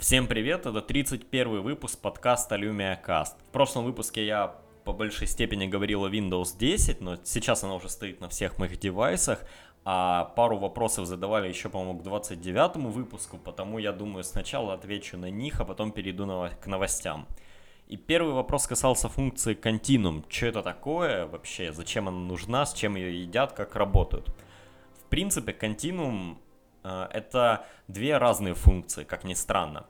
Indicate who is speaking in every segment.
Speaker 1: Всем привет, это 31 выпуск подкаста Lumia Cast. В прошлом выпуске я по большей степени говорил о Windows 10, но сейчас она уже стоит на всех моих девайсах, а пару вопросов задавали еще, по-моему, к 29 выпуску, потому я думаю сначала отвечу на них, а потом перейду на, к новостям. И первый вопрос касался функции Continuum. Что это такое вообще, зачем она нужна, с чем ее едят, как работают. В принципе, Continuum это две разные функции, как ни странно.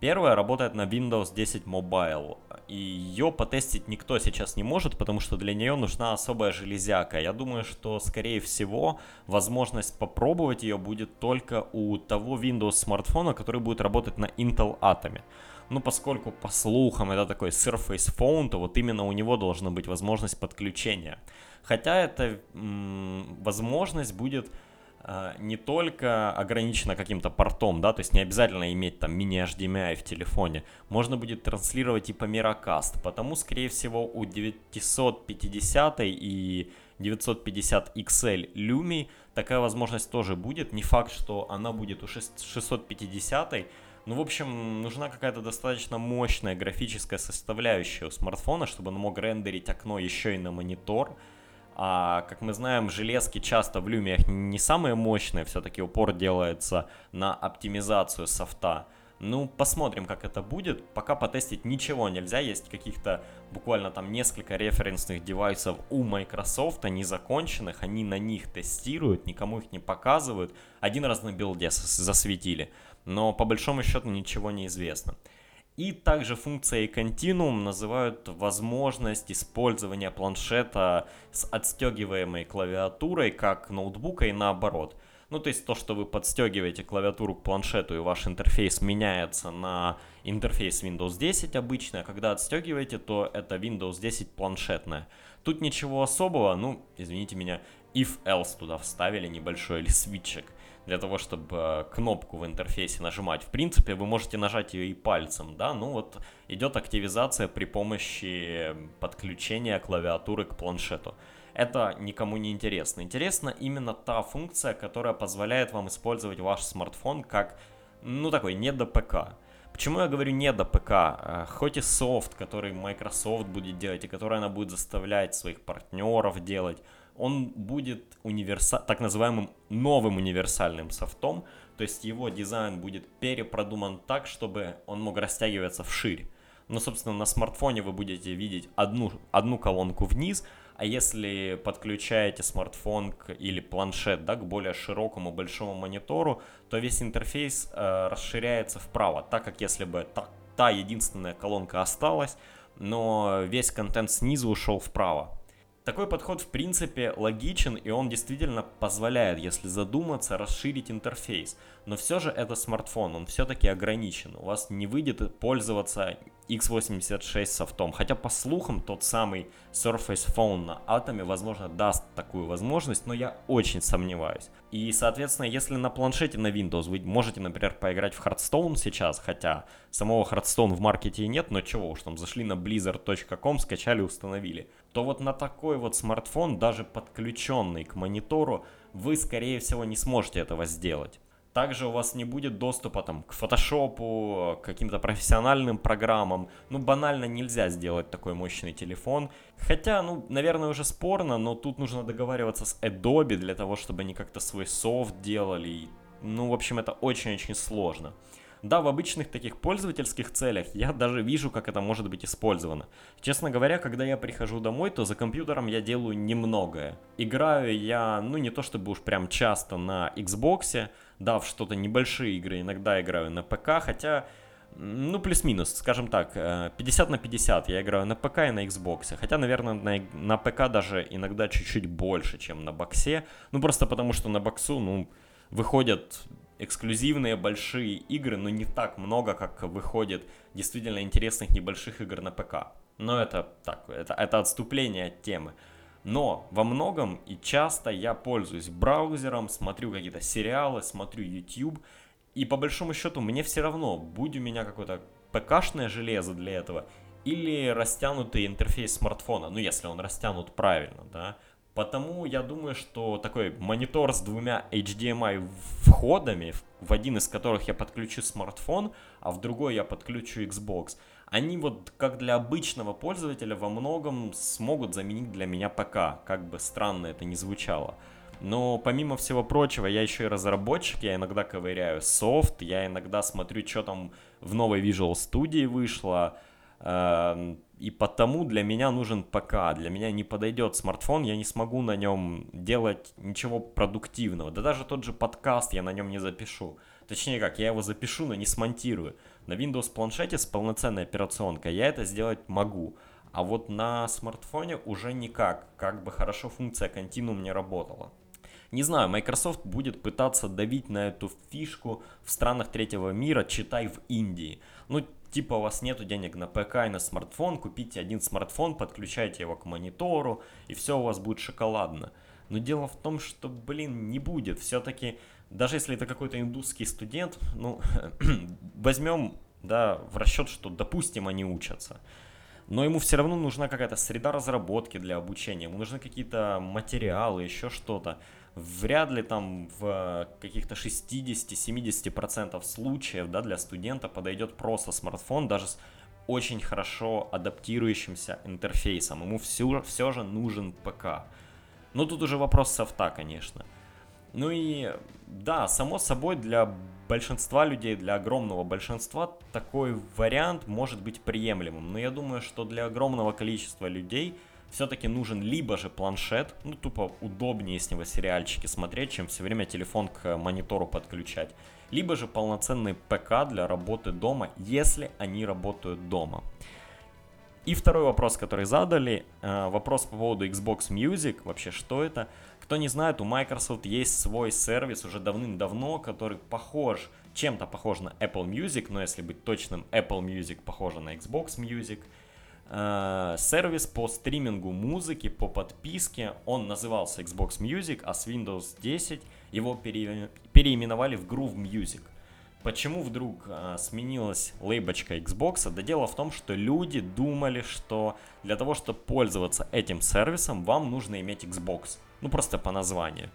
Speaker 1: Первая работает на Windows 10 Mobile, и ее потестить никто сейчас не может, потому что для нее нужна особая железяка. Я думаю, что, скорее всего, возможность попробовать ее будет только у того Windows смартфона, который будет работать на Intel Atom. Ну, поскольку, по слухам, это такой Surface Phone, то вот именно у него должна быть возможность подключения. Хотя эта м- возможность будет не только ограничено каким-то портом, да, то есть не обязательно иметь там мини-HDMI в телефоне, можно будет транслировать и по Miracast, потому, скорее всего, у 950 и 950 XL Lumi такая возможность тоже будет, не факт, что она будет у 650, ну, в общем, нужна какая-то достаточно мощная графическая составляющая у смартфона, чтобы он мог рендерить окно еще и на монитор, а, как мы знаем, железки часто в люмиях не самые мощные, все-таки упор делается на оптимизацию софта. Ну, посмотрим, как это будет. Пока потестить ничего нельзя. Есть каких-то буквально там несколько референсных девайсов у Microsoft, незаконченных. Они на них тестируют, никому их не показывают. Один раз на билде засветили. Но по большому счету ничего не известно. И также функцией Continuum называют возможность использования планшета с отстегиваемой клавиатурой как ноутбука и наоборот. Ну, то есть то, что вы подстегиваете клавиатуру к планшету и ваш интерфейс меняется на интерфейс Windows 10 обычно, а когда отстегиваете, то это Windows 10 планшетная. Тут ничего особого, ну, извините меня, if-else туда вставили небольшой или свитчик для того, чтобы э, кнопку в интерфейсе нажимать. В принципе, вы можете нажать ее и пальцем, да, ну вот идет активизация при помощи подключения клавиатуры к планшету. Это никому не интересно. Интересна именно та функция, которая позволяет вам использовать ваш смартфон как, ну такой, не до ПК. Почему я говорю не до ПК? Э, хоть и софт, который Microsoft будет делать, и который она будет заставлять своих партнеров делать, он будет универса... так называемым новым универсальным софтом, то есть его дизайн будет перепродуман так, чтобы он мог растягиваться вширь. Но, собственно, на смартфоне вы будете видеть одну, одну колонку вниз, а если подключаете смартфон к, или планшет да, к более широкому большому монитору, то весь интерфейс э, расширяется вправо, так как если бы та, та единственная колонка осталась, но весь контент снизу ушел вправо. Такой подход в принципе логичен и он действительно позволяет, если задуматься, расширить интерфейс. Но все же это смартфон, он все-таки ограничен. У вас не выйдет пользоваться x86 софтом. Хотя по слухам тот самый Surface Phone на Atom возможно даст такую возможность, но я очень сомневаюсь. И соответственно, если на планшете на Windows вы можете, например, поиграть в Hearthstone сейчас, хотя самого Hearthstone в маркете и нет, но чего уж там, зашли на blizzard.com, скачали, установили, то вот на такой вот смартфон, даже подключенный к монитору, вы скорее всего не сможете этого сделать. Также у вас не будет доступа там, к фотошопу, к каким-то профессиональным программам. Ну, банально нельзя сделать такой мощный телефон. Хотя, ну, наверное, уже спорно, но тут нужно договариваться с Adobe для того, чтобы они как-то свой софт делали. Ну, в общем, это очень-очень сложно. Да, в обычных таких пользовательских целях я даже вижу, как это может быть использовано. Честно говоря, когда я прихожу домой, то за компьютером я делаю немногое. Играю я, ну не то чтобы уж прям часто на Xbox, да, в что-то небольшие игры, иногда играю на ПК, хотя ну, плюс-минус, скажем так, 50 э, на 50 я играю на ПК и на Xbox. Хотя, наверное, на, на ПК даже иногда чуть-чуть больше, чем на боксе. Ну, просто потому что на боксу, ну, выходят эксклюзивные большие игры, но не так много, как выходит действительно интересных небольших игр на ПК. Но это так, это, это отступление от темы. Но во многом и часто я пользуюсь браузером, смотрю какие-то сериалы, смотрю YouTube, и по большому счету мне все равно, будь у меня какое-то ПКшное железо для этого, или растянутый интерфейс смартфона, ну если он растянут правильно, да, Потому я думаю, что такой монитор с двумя HDMI входами, в один из которых я подключу смартфон, а в другой я подключу Xbox, они вот как для обычного пользователя во многом смогут заменить для меня ПК, как бы странно это ни звучало. Но помимо всего прочего, я еще и разработчик, я иногда ковыряю софт, я иногда смотрю, что там в новой Visual Studio вышло, эм, и потому для меня нужен ПК, для меня не подойдет смартфон, я не смогу на нем делать ничего продуктивного. Да даже тот же подкаст я на нем не запишу. Точнее как, я его запишу, но не смонтирую. На Windows планшете с полноценной операционкой я это сделать могу. А вот на смартфоне уже никак, как бы хорошо функция Continuum не работала. Не знаю, Microsoft будет пытаться давить на эту фишку в странах третьего мира, читай в Индии. Ну, типа у вас нету денег на ПК и на смартфон, купите один смартфон, подключайте его к монитору, и все у вас будет шоколадно. Но дело в том, что, блин, не будет. Все-таки, даже если это какой-то индусский студент, ну, возьмем, да, в расчет, что, допустим, они учатся. Но ему все равно нужна какая-то среда разработки для обучения, ему нужны какие-то материалы, еще что-то вряд ли там в каких-то 60-70% случаев да, для студента подойдет просто смартфон, даже с очень хорошо адаптирующимся интерфейсом. Ему все, все же нужен ПК. Но тут уже вопрос софта, конечно. Ну и да, само собой для большинства людей, для огромного большинства такой вариант может быть приемлемым. Но я думаю, что для огромного количества людей – все-таки нужен либо же планшет, ну тупо удобнее с него сериальчики смотреть, чем все время телефон к монитору подключать, либо же полноценный ПК для работы дома, если они работают дома. И второй вопрос, который задали, э, вопрос по поводу Xbox Music, вообще что это? Кто не знает, у Microsoft есть свой сервис уже давным-давно, который похож, чем-то похож на Apple Music, но если быть точным, Apple Music похоже на Xbox Music – Э, сервис по стримингу музыки по подписке. Он назывался Xbox Music, а с Windows 10 его пере... переименовали в Groove Music. Почему вдруг э, сменилась лейбочка Xbox? Да дело в том, что люди думали, что для того, чтобы пользоваться этим сервисом, вам нужно иметь Xbox. Ну просто по названию.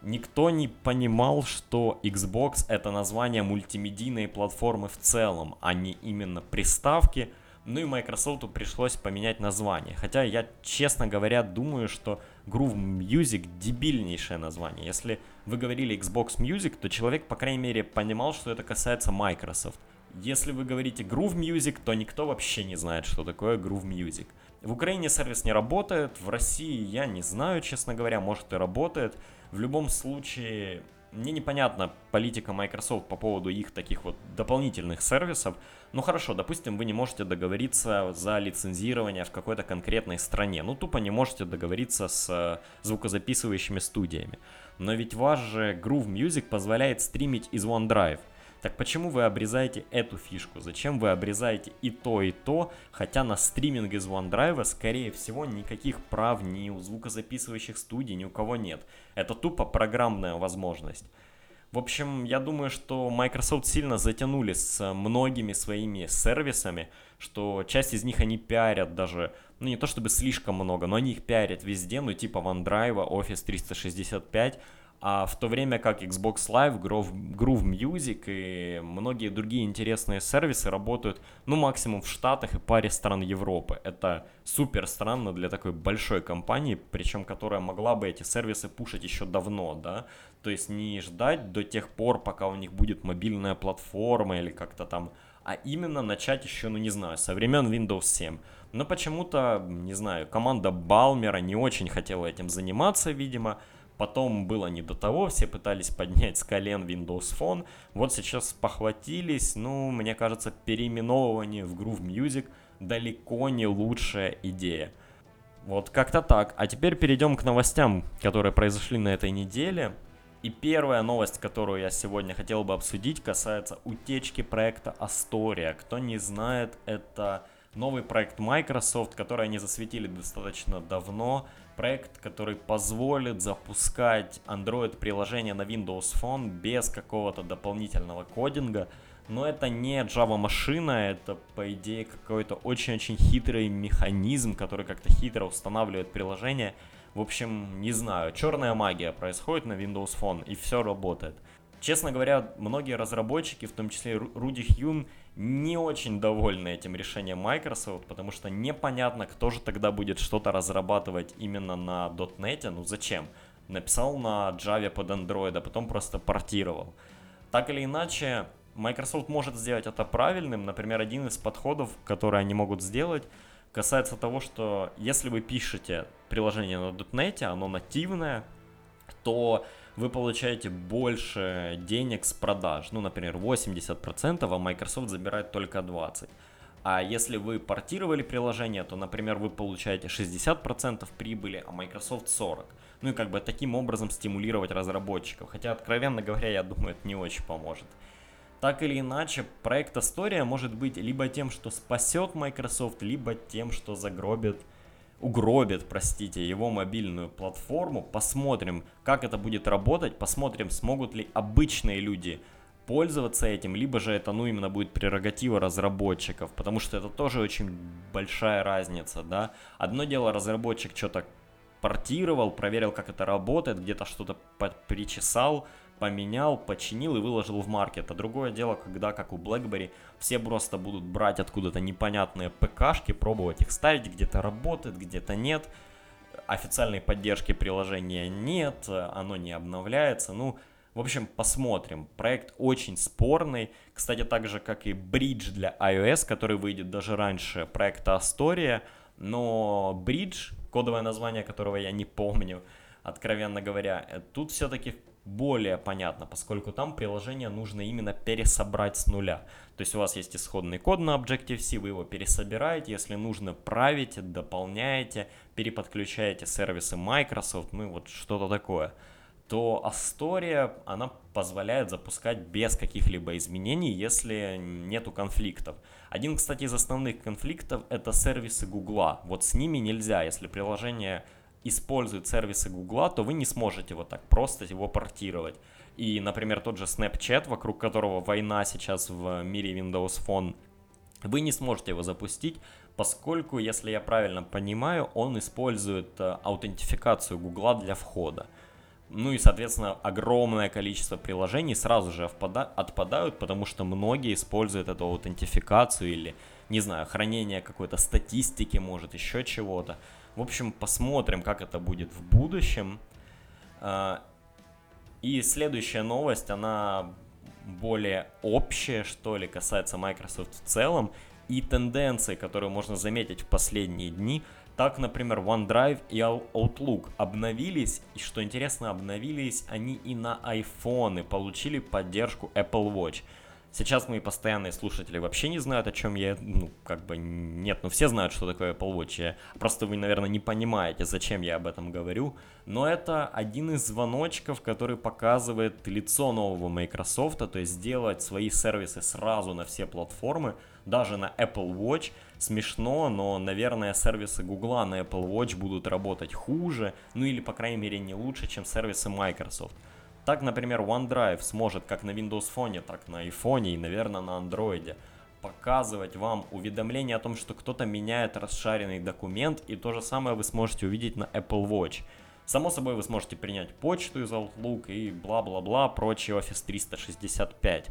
Speaker 1: Никто не понимал, что Xbox это название мультимедийной платформы в целом, а не именно приставки, ну и Microsoft пришлось поменять название. Хотя я, честно говоря, думаю, что Groove Music дебильнейшее название. Если вы говорили Xbox Music, то человек, по крайней мере, понимал, что это касается Microsoft. Если вы говорите Groove Music, то никто вообще не знает, что такое Groove Music. В Украине сервис не работает, в России я не знаю, честно говоря, может и работает. В любом случае, мне непонятна политика Microsoft по поводу их таких вот дополнительных сервисов. Ну хорошо, допустим, вы не можете договориться за лицензирование в какой-то конкретной стране. Ну тупо не можете договориться с э, звукозаписывающими студиями. Но ведь ваш же Groove Music позволяет стримить из OneDrive. Так почему вы обрезаете эту фишку? Зачем вы обрезаете и то, и то, хотя на стриминг из OneDrive, скорее всего, никаких прав ни у звукозаписывающих студий, ни у кого нет. Это тупо программная возможность. В общем, я думаю, что Microsoft сильно затянули с многими своими сервисами, что часть из них они пиарят даже, ну не то чтобы слишком много, но они их пиарят везде, ну типа OneDrive, Office 365, а в то время как Xbox Live, Groove, Music и многие другие интересные сервисы работают, ну, максимум в Штатах и паре стран Европы. Это супер странно для такой большой компании, причем которая могла бы эти сервисы пушить еще давно, да, то есть не ждать до тех пор, пока у них будет мобильная платформа или как-то там, а именно начать еще, ну не знаю, со времен Windows 7. Но почему-то, не знаю, команда Балмера не очень хотела этим заниматься, видимо. Потом было не до того, все пытались поднять с колен Windows Phone. Вот сейчас похватились, ну, мне кажется, переименовывание в Groove Music далеко не лучшая идея. Вот как-то так. А теперь перейдем к новостям, которые произошли на этой неделе. И первая новость, которую я сегодня хотел бы обсудить, касается утечки проекта Astoria. Кто не знает, это новый проект Microsoft, который они засветили достаточно давно. Проект, который позволит запускать Android-приложение на Windows Phone без какого-то дополнительного кодинга. Но это не Java машина, это по идее какой-то очень-очень хитрый механизм, который как-то хитро устанавливает приложение В общем, не знаю, черная магия происходит на Windows Phone, и все работает. Честно говоря, многие разработчики, в том числе Руди Хьюн, не очень довольны этим решением Microsoft, потому что непонятно, кто же тогда будет что-то разрабатывать именно на .NET. Ну зачем? Написал на Java под Android, а потом просто портировал. Так или иначе, Microsoft может сделать это правильным. Например, один из подходов, который они могут сделать, касается того, что если вы пишете приложение на .NET, оно нативное, то вы получаете больше денег с продаж. Ну, например, 80%, а Microsoft забирает только 20%. А если вы портировали приложение, то, например, вы получаете 60% прибыли, а Microsoft 40%. Ну и как бы таким образом стимулировать разработчиков. Хотя, откровенно говоря, я думаю, это не очень поможет. Так или иначе, проект Astoria может быть либо тем, что спасет Microsoft, либо тем, что загробит угробит, простите, его мобильную платформу. Посмотрим, как это будет работать, посмотрим, смогут ли обычные люди пользоваться этим, либо же это, ну, именно будет прерогатива разработчиков, потому что это тоже очень большая разница, да. Одно дело, разработчик что-то портировал, проверил, как это работает, где-то что-то причесал, поменял, починил и выложил в маркет. А другое дело, когда, как у BlackBerry, все просто будут брать откуда-то непонятные ПКшки, пробовать их ставить, где-то работает, где-то нет. Официальной поддержки приложения нет, оно не обновляется. Ну, в общем, посмотрим. Проект очень спорный. Кстати, так же, как и Bridge для iOS, который выйдет даже раньше проекта Astoria. Но Bridge, кодовое название которого я не помню, откровенно говоря, тут все-таки более понятно, поскольку там приложение нужно именно пересобрать с нуля. То есть у вас есть исходный код на Objective-C, вы его пересобираете, если нужно, правите, дополняете, переподключаете сервисы Microsoft, ну и вот что-то такое то Astoria, она позволяет запускать без каких-либо изменений, если нету конфликтов. Один, кстати, из основных конфликтов это сервисы Гугла. Вот с ними нельзя, если приложение использует сервисы Гугла, то вы не сможете вот так просто его портировать. И, например, тот же Snapchat, вокруг которого война сейчас в мире Windows Phone, вы не сможете его запустить, поскольку, если я правильно понимаю, он использует э, аутентификацию Гугла для входа. Ну и, соответственно, огромное количество приложений сразу же отпадают, потому что многие используют эту аутентификацию или, не знаю, хранение какой-то статистики, может, еще чего-то. В общем, посмотрим, как это будет в будущем. А, и следующая новость, она более общая, что ли, касается Microsoft в целом и тенденции, которые можно заметить в последние дни. Так, например, OneDrive и Outlook обновились, и что интересно, обновились они и на iPhone, получили поддержку Apple Watch. Сейчас мои постоянные слушатели вообще не знают, о чем я, ну, как бы, нет, ну, все знают, что такое Apple Watch, просто вы, наверное, не понимаете, зачем я об этом говорю, но это один из звоночков, который показывает лицо нового Microsoft, то есть сделать свои сервисы сразу на все платформы, даже на Apple Watch, смешно, но, наверное, сервисы Google на Apple Watch будут работать хуже, ну или, по крайней мере, не лучше, чем сервисы Microsoft. Так, например, OneDrive сможет как на Windows Phone, так на iPhone и, наверное, на Android показывать вам уведомления о том, что кто-то меняет расшаренный документ, и то же самое вы сможете увидеть на Apple Watch. Само собой, вы сможете принять почту из Outlook и бла-бла-бла, прочий Office 365.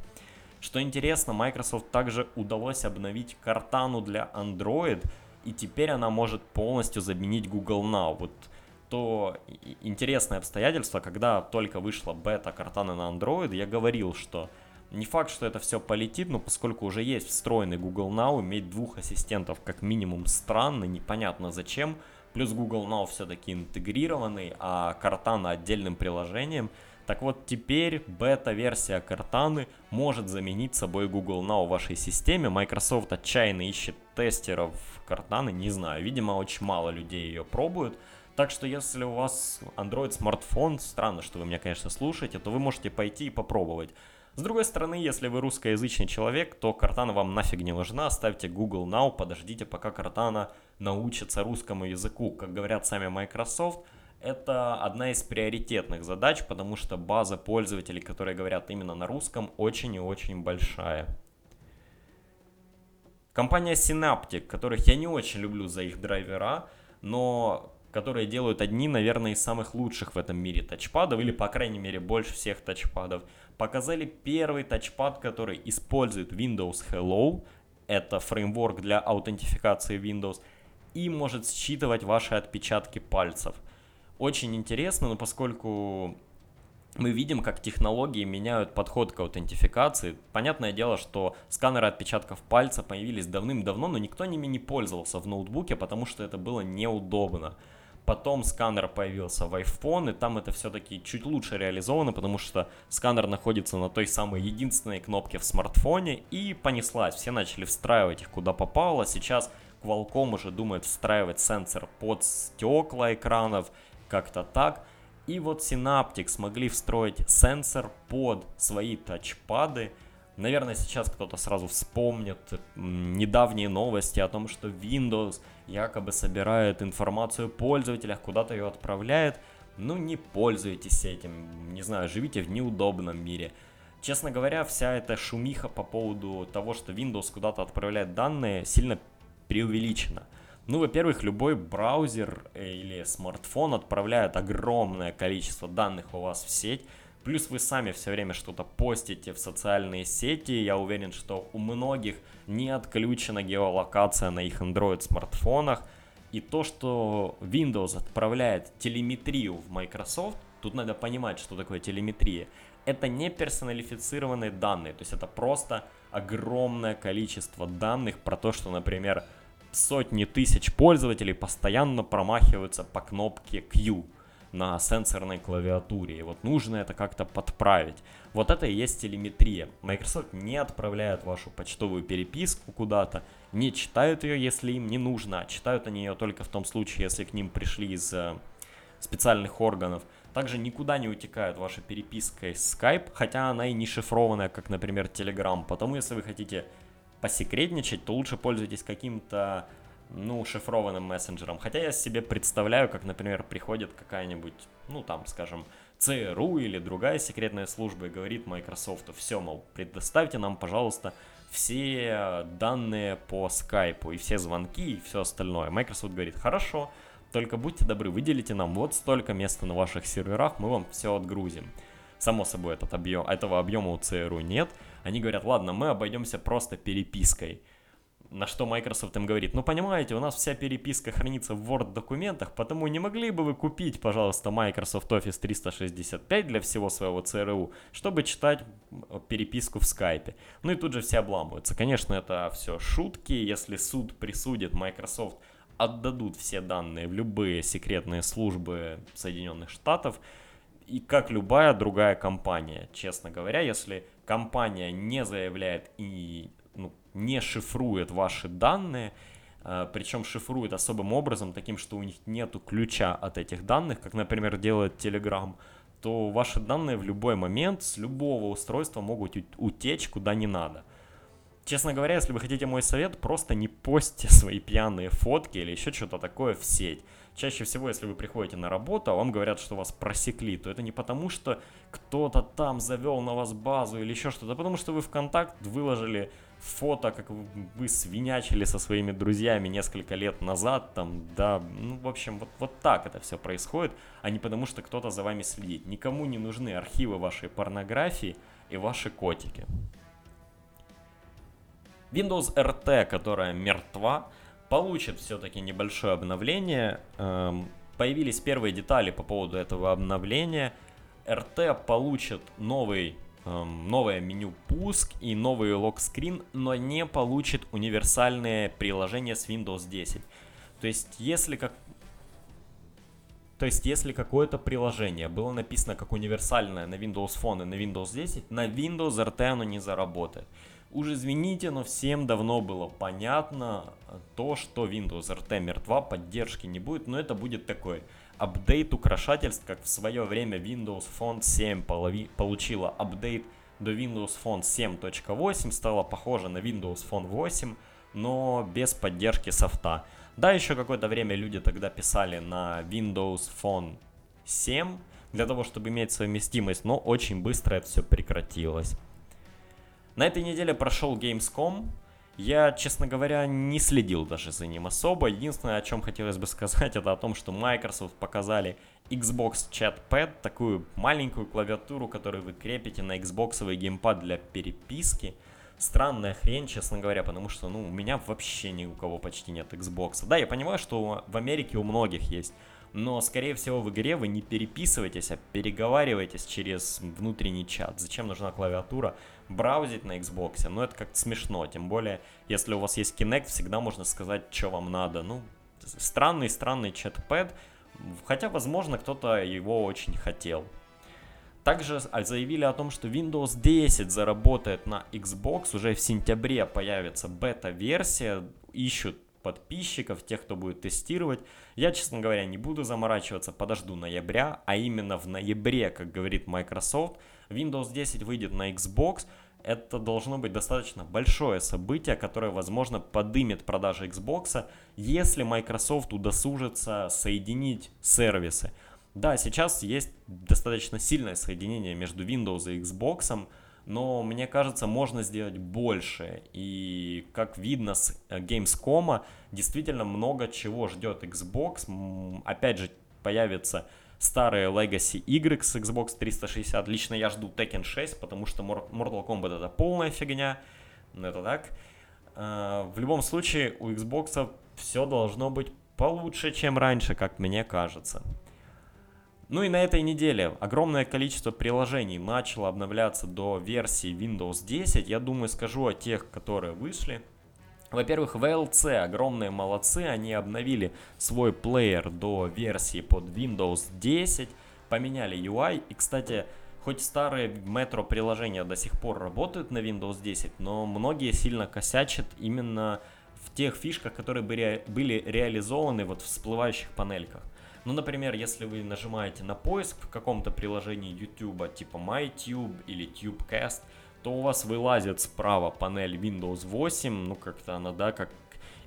Speaker 1: Что интересно, Microsoft также удалось обновить картану для Android, и теперь она может полностью заменить Google Now. Вот то интересное обстоятельство, когда только вышла бета картаны на Android, я говорил, что не факт, что это все полетит, но поскольку уже есть встроенный Google Now, иметь двух ассистентов как минимум странно, непонятно зачем. Плюс Google Now все-таки интегрированный, а Cortana отдельным приложением. Так вот, теперь бета-версия Cortana может заменить собой Google Now в вашей системе. Microsoft отчаянно ищет тестеров Cortana, не знаю, видимо, очень мало людей ее пробуют. Так что если у вас Android смартфон, странно, что вы меня, конечно, слушаете, то вы можете пойти и попробовать. С другой стороны, если вы русскоязычный человек, то Картана вам нафиг не нужна. Ставьте Google Now, подождите, пока Картана научится русскому языку. Как говорят сами Microsoft, это одна из приоритетных задач, потому что база пользователей, которые говорят именно на русском, очень и очень большая. Компания Synaptic, которых я не очень люблю за их драйвера, но которые делают одни, наверное, из самых лучших в этом мире тачпадов, или, по крайней мере, больше всех тачпадов, показали первый тачпад, который использует Windows Hello, это фреймворк для аутентификации Windows, и может считывать ваши отпечатки пальцев. Очень интересно, но поскольку мы видим, как технологии меняют подход к аутентификации. Понятное дело, что сканеры отпечатков пальца появились давным-давно, но никто ними не пользовался в ноутбуке, потому что это было неудобно. Потом сканер появился в iPhone, и там это все-таки чуть лучше реализовано, потому что сканер находится на той самой единственной кнопке в смартфоне, и понеслась. Все начали встраивать их куда попало. Сейчас Qualcomm уже думает встраивать сенсор под стекла экранов, как-то так. И вот Synaptic смогли встроить сенсор под свои тачпады. Наверное, сейчас кто-то сразу вспомнит недавние новости о том, что Windows якобы собирает информацию о пользователях, куда-то ее отправляет. Ну, не пользуйтесь этим, не знаю, живите в неудобном мире. Честно говоря, вся эта шумиха по поводу того, что Windows куда-то отправляет данные, сильно преувеличена. Ну, во-первых, любой браузер э, или смартфон отправляет огромное количество данных у вас в сеть. Плюс вы сами все время что-то постите в социальные сети. Я уверен, что у многих не отключена геолокация на их Android смартфонах. И то, что Windows отправляет телеметрию в Microsoft, тут надо понимать, что такое телеметрия. Это не персоналифицированные данные, то есть это просто огромное количество данных про то, что, например, сотни тысяч пользователей постоянно промахиваются по кнопке Q на сенсорной клавиатуре. И вот нужно это как-то подправить. Вот это и есть телеметрия. Microsoft не отправляет вашу почтовую переписку куда-то, не читают ее, если им не нужно, а читают они ее только в том случае, если к ним пришли из э, специальных органов. Также никуда не утекает ваша переписка из Skype, хотя она и не шифрованная, как, например, Telegram. Потому если вы хотите посекретничать, то лучше пользуйтесь каким-то ну, шифрованным мессенджером. Хотя я себе представляю, как, например, приходит какая-нибудь, ну, там, скажем, ЦРУ или другая секретная служба и говорит Microsoft, все, мол, предоставьте нам, пожалуйста, все данные по скайпу и все звонки и все остальное. Microsoft говорит, хорошо, только будьте добры, выделите нам вот столько места на ваших серверах, мы вам все отгрузим. Само собой, этот объем, этого объема у ЦРУ нет. Они говорят, ладно, мы обойдемся просто перепиской. На что Microsoft им говорит, ну понимаете, у нас вся переписка хранится в Word документах, потому не могли бы вы купить, пожалуйста, Microsoft Office 365 для всего своего ЦРУ, чтобы читать переписку в скайпе. Ну и тут же все обламываются. Конечно, это все шутки, если суд присудит Microsoft отдадут все данные в любые секретные службы Соединенных Штатов, и как любая другая компания, честно говоря, если компания не заявляет и не шифрует ваши данные, э, причем шифрует особым образом, таким, что у них нету ключа от этих данных, как, например, делает Telegram, то ваши данные в любой момент с любого устройства могут утечь куда не надо. Честно говоря, если вы хотите мой совет, просто не постите свои пьяные фотки или еще что-то такое в сеть. Чаще всего, если вы приходите на работу, а вам говорят, что вас просекли, то это не потому, что кто-то там завел на вас базу или еще что-то, а потому что вы в контакт выложили фото, как вы свинячили со своими друзьями несколько лет назад, там, да, ну, в общем, вот, вот так это все происходит, а не потому, что кто-то за вами следит. Никому не нужны архивы вашей порнографии и ваши котики. Windows RT, которая мертва, получит все-таки небольшое обновление. Эм, появились первые детали по поводу этого обновления. RT получит новый, новое меню пуск и новый лог-скрин, но не получит универсальное приложение с Windows 10. То есть, если как то есть, если какое-то приложение было написано как универсальное на Windows Phone и на Windows 10, на Windows RT оно не заработает. Уж извините, но всем давно было понятно то, что Windows RT мертва, поддержки не будет, но это будет такой апдейт украшательств, как в свое время Windows Phone 7 получила апдейт до Windows Phone 7.8, стала похожа на Windows Phone 8, но без поддержки софта. Да, еще какое-то время люди тогда писали на Windows Phone 7 для того, чтобы иметь совместимость, но очень быстро это все прекратилось. На этой неделе прошел Gamescom, Я, честно говоря, не следил даже за ним особо. Единственное, о чем хотелось бы сказать, это о том, что Microsoft показали Xbox Chat Pad, такую маленькую клавиатуру, которую вы крепите на Xbox геймпад для переписки. Странная хрень, честно говоря, потому что, ну, у меня вообще ни у кого почти нет Xbox. Да, я понимаю, что в Америке у многих есть, но, скорее всего, в игре вы не переписываетесь, а переговариваетесь через внутренний чат. Зачем нужна клавиатура? Браузить на Xbox, ну, это как-то смешно, тем более, если у вас есть Kinect, всегда можно сказать, что вам надо. Ну, странный-странный чат-пэд, Хотя, возможно, кто-то его очень хотел. Также а, заявили о том, что Windows 10 заработает на Xbox. Уже в сентябре появится бета-версия. Ищут подписчиков, тех, кто будет тестировать. Я, честно говоря, не буду заморачиваться, подожду ноября, а именно в ноябре, как говорит Microsoft, Windows 10 выйдет на Xbox, это должно быть достаточно большое событие, которое, возможно, подымет продажи Xbox, если Microsoft удосужится соединить сервисы. Да, сейчас есть достаточно сильное соединение между Windows и Xbox, но мне кажется, можно сделать больше. И как видно с э, Gamescom, действительно много чего ждет Xbox. Опять же, появится старые Legacy игры с Xbox 360. Лично я жду Tekken 6, потому что Mortal Kombat это полная фигня. Ну это так. А, в любом случае, у Xbox все должно быть получше, чем раньше, как мне кажется. Ну и на этой неделе огромное количество приложений начало обновляться до версии Windows 10. Я думаю, скажу о тех, которые вышли. Во-первых, VLC огромные молодцы, они обновили свой плеер до версии под Windows 10, поменяли UI. И, кстати, хоть старые Metro приложения до сих пор работают на Windows 10, но многие сильно косячат именно в тех фишках, которые были реализованы вот в всплывающих панельках. Ну, например, если вы нажимаете на поиск в каком-то приложении YouTube, типа MyTube или TubeCast, то у вас вылазит справа панель Windows 8, ну как-то она, да, как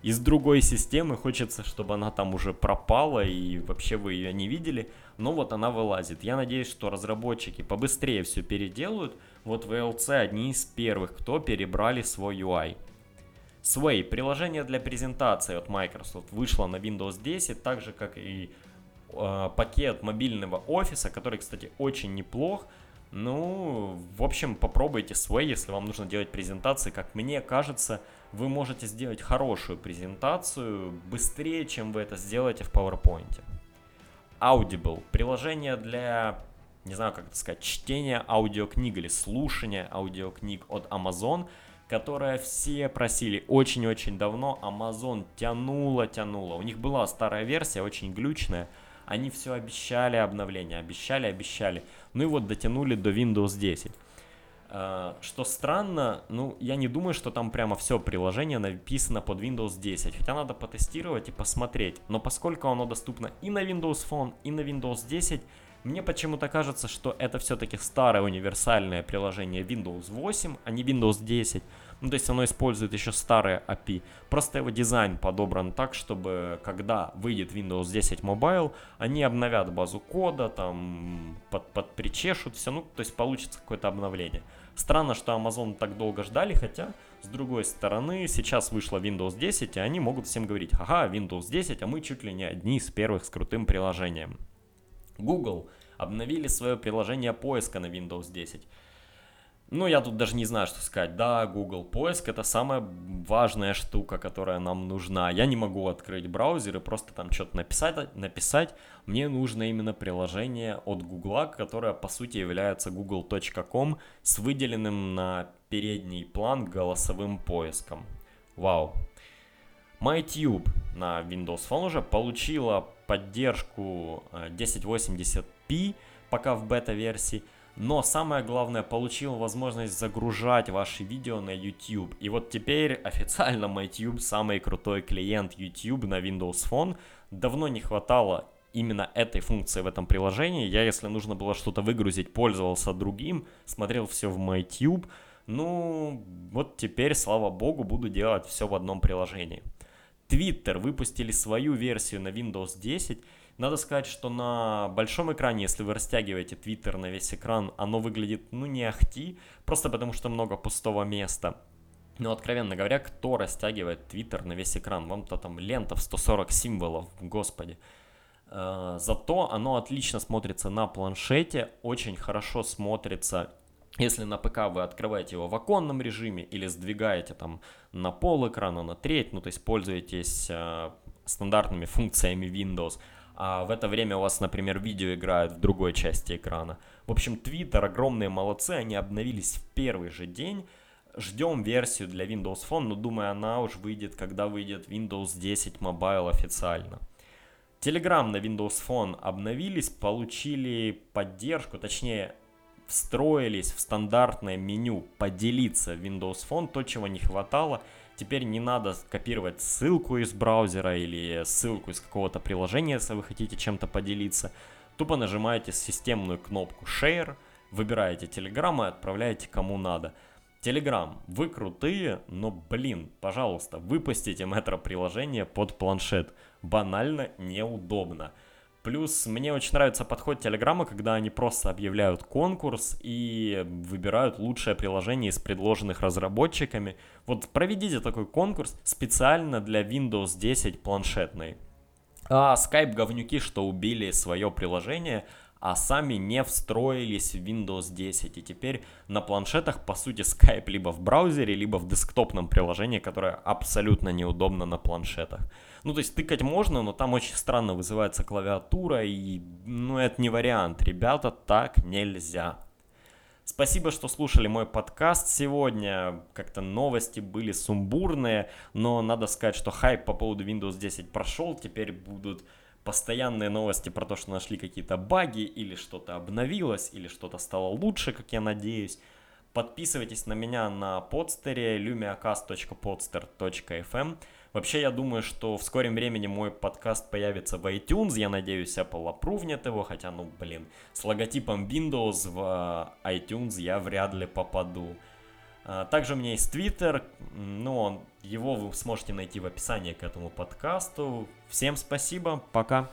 Speaker 1: из другой системы, хочется, чтобы она там уже пропала и вообще вы ее не видели, но вот она вылазит. Я надеюсь, что разработчики побыстрее все переделают. Вот VLC одни из первых, кто перебрали свой UI. Sway, приложение для презентации от Microsoft, вышло на Windows 10, так же как и э, пакет мобильного офиса, который, кстати, очень неплох. Ну, в общем, попробуйте свой, если вам нужно делать презентации. Как мне кажется, вы можете сделать хорошую презентацию быстрее, чем вы это сделаете в PowerPoint. Audible. Приложение для, не знаю, как это сказать, чтения аудиокниг или слушания аудиокниг от Amazon, которое все просили очень-очень давно. Amazon тянула, тянула. У них была старая версия, очень глючная. Они все обещали обновление, обещали, обещали. Ну и вот дотянули до Windows 10. А, что странно, ну, я не думаю, что там прямо все приложение написано под Windows 10, хотя надо потестировать и посмотреть. Но поскольку оно доступно и на Windows Phone, и на Windows 10, мне почему-то кажется, что это все-таки старое универсальное приложение Windows 8, а не Windows 10. Ну, то есть оно использует еще старые API. Просто его дизайн подобран так, чтобы когда выйдет Windows 10 Mobile, они обновят базу кода, там под, под причешут все, ну, то есть получится какое-то обновление. Странно, что Amazon так долго ждали, хотя, с другой стороны, сейчас вышла Windows 10, и они могут всем говорить, ага, Windows 10, а мы чуть ли не одни из первых с крутым приложением. Google обновили свое приложение поиска на Windows 10. Ну, я тут даже не знаю, что сказать. Да, Google поиск это самая важная штука, которая нам нужна. Я не могу открыть браузер и просто там что-то написать, написать. Мне нужно именно приложение от Google, которое по сути является google.com с выделенным на передний план голосовым поиском. Вау. MyTube на Windows Phone уже получила поддержку 1080p э, пока в бета-версии. Но самое главное, получил возможность загружать ваши видео на YouTube. И вот теперь официально MyTube самый крутой клиент YouTube на Windows Phone. Давно не хватало именно этой функции в этом приложении. Я, если нужно было что-то выгрузить, пользовался другим, смотрел все в MyTube. Ну, вот теперь, слава богу, буду делать все в одном приложении. Twitter выпустили свою версию на Windows 10. Надо сказать, что на большом экране, если вы растягиваете Twitter на весь экран, оно выглядит, ну, не ахти, просто потому что много пустого места. Но, откровенно говоря, кто растягивает Twitter на весь экран? Вам-то там лента в 140 символов, господи. Э, зато оно отлично смотрится на планшете, очень хорошо смотрится если на ПК вы открываете его в оконном режиме или сдвигаете там на пол экрана, на треть, ну то есть пользуетесь э, стандартными функциями Windows, а в это время у вас, например, видео играет в другой части экрана. В общем, Twitter огромные молодцы, они обновились в первый же день. Ждем версию для Windows Phone, но думаю, она уж выйдет, когда выйдет Windows 10 Mobile официально. Telegram на Windows Phone обновились, получили поддержку, точнее, встроились в стандартное меню «Поделиться» Windows Phone, то, чего не хватало. Теперь не надо копировать ссылку из браузера или ссылку из какого-то приложения, если вы хотите чем-то поделиться. Тупо нажимаете системную кнопку Share, выбираете Telegram и отправляете кому надо. Telegram, вы крутые, но, блин, пожалуйста, выпустите метро-приложение под планшет. Банально неудобно. Плюс мне очень нравится подход Телеграма, когда они просто объявляют конкурс и выбирают лучшее приложение из предложенных разработчиками. Вот проведите такой конкурс специально для Windows 10 планшетной. А Skype говнюки, что убили свое приложение, а сами не встроились в Windows 10. И теперь на планшетах, по сути, Skype либо в браузере, либо в десктопном приложении, которое абсолютно неудобно на планшетах. Ну, то есть тыкать можно, но там очень странно вызывается клавиатура, и, ну, это не вариант. Ребята, так нельзя. Спасибо, что слушали мой подкаст сегодня. Как-то новости были сумбурные, но надо сказать, что хайп по поводу Windows 10 прошел. Теперь будут постоянные новости про то, что нашли какие-то баги, или что-то обновилось, или что-то стало лучше, как я надеюсь. Подписывайтесь на меня на подстере lumiacast.podster.fm. Вообще, я думаю, что в скором времени мой подкаст появится в iTunes. Я надеюсь, Apple опрувнет его, хотя, ну, блин, с логотипом Windows в iTunes я вряд ли попаду. А, также у меня есть Twitter, но его вы сможете найти в описании к этому подкасту. Всем спасибо, пока.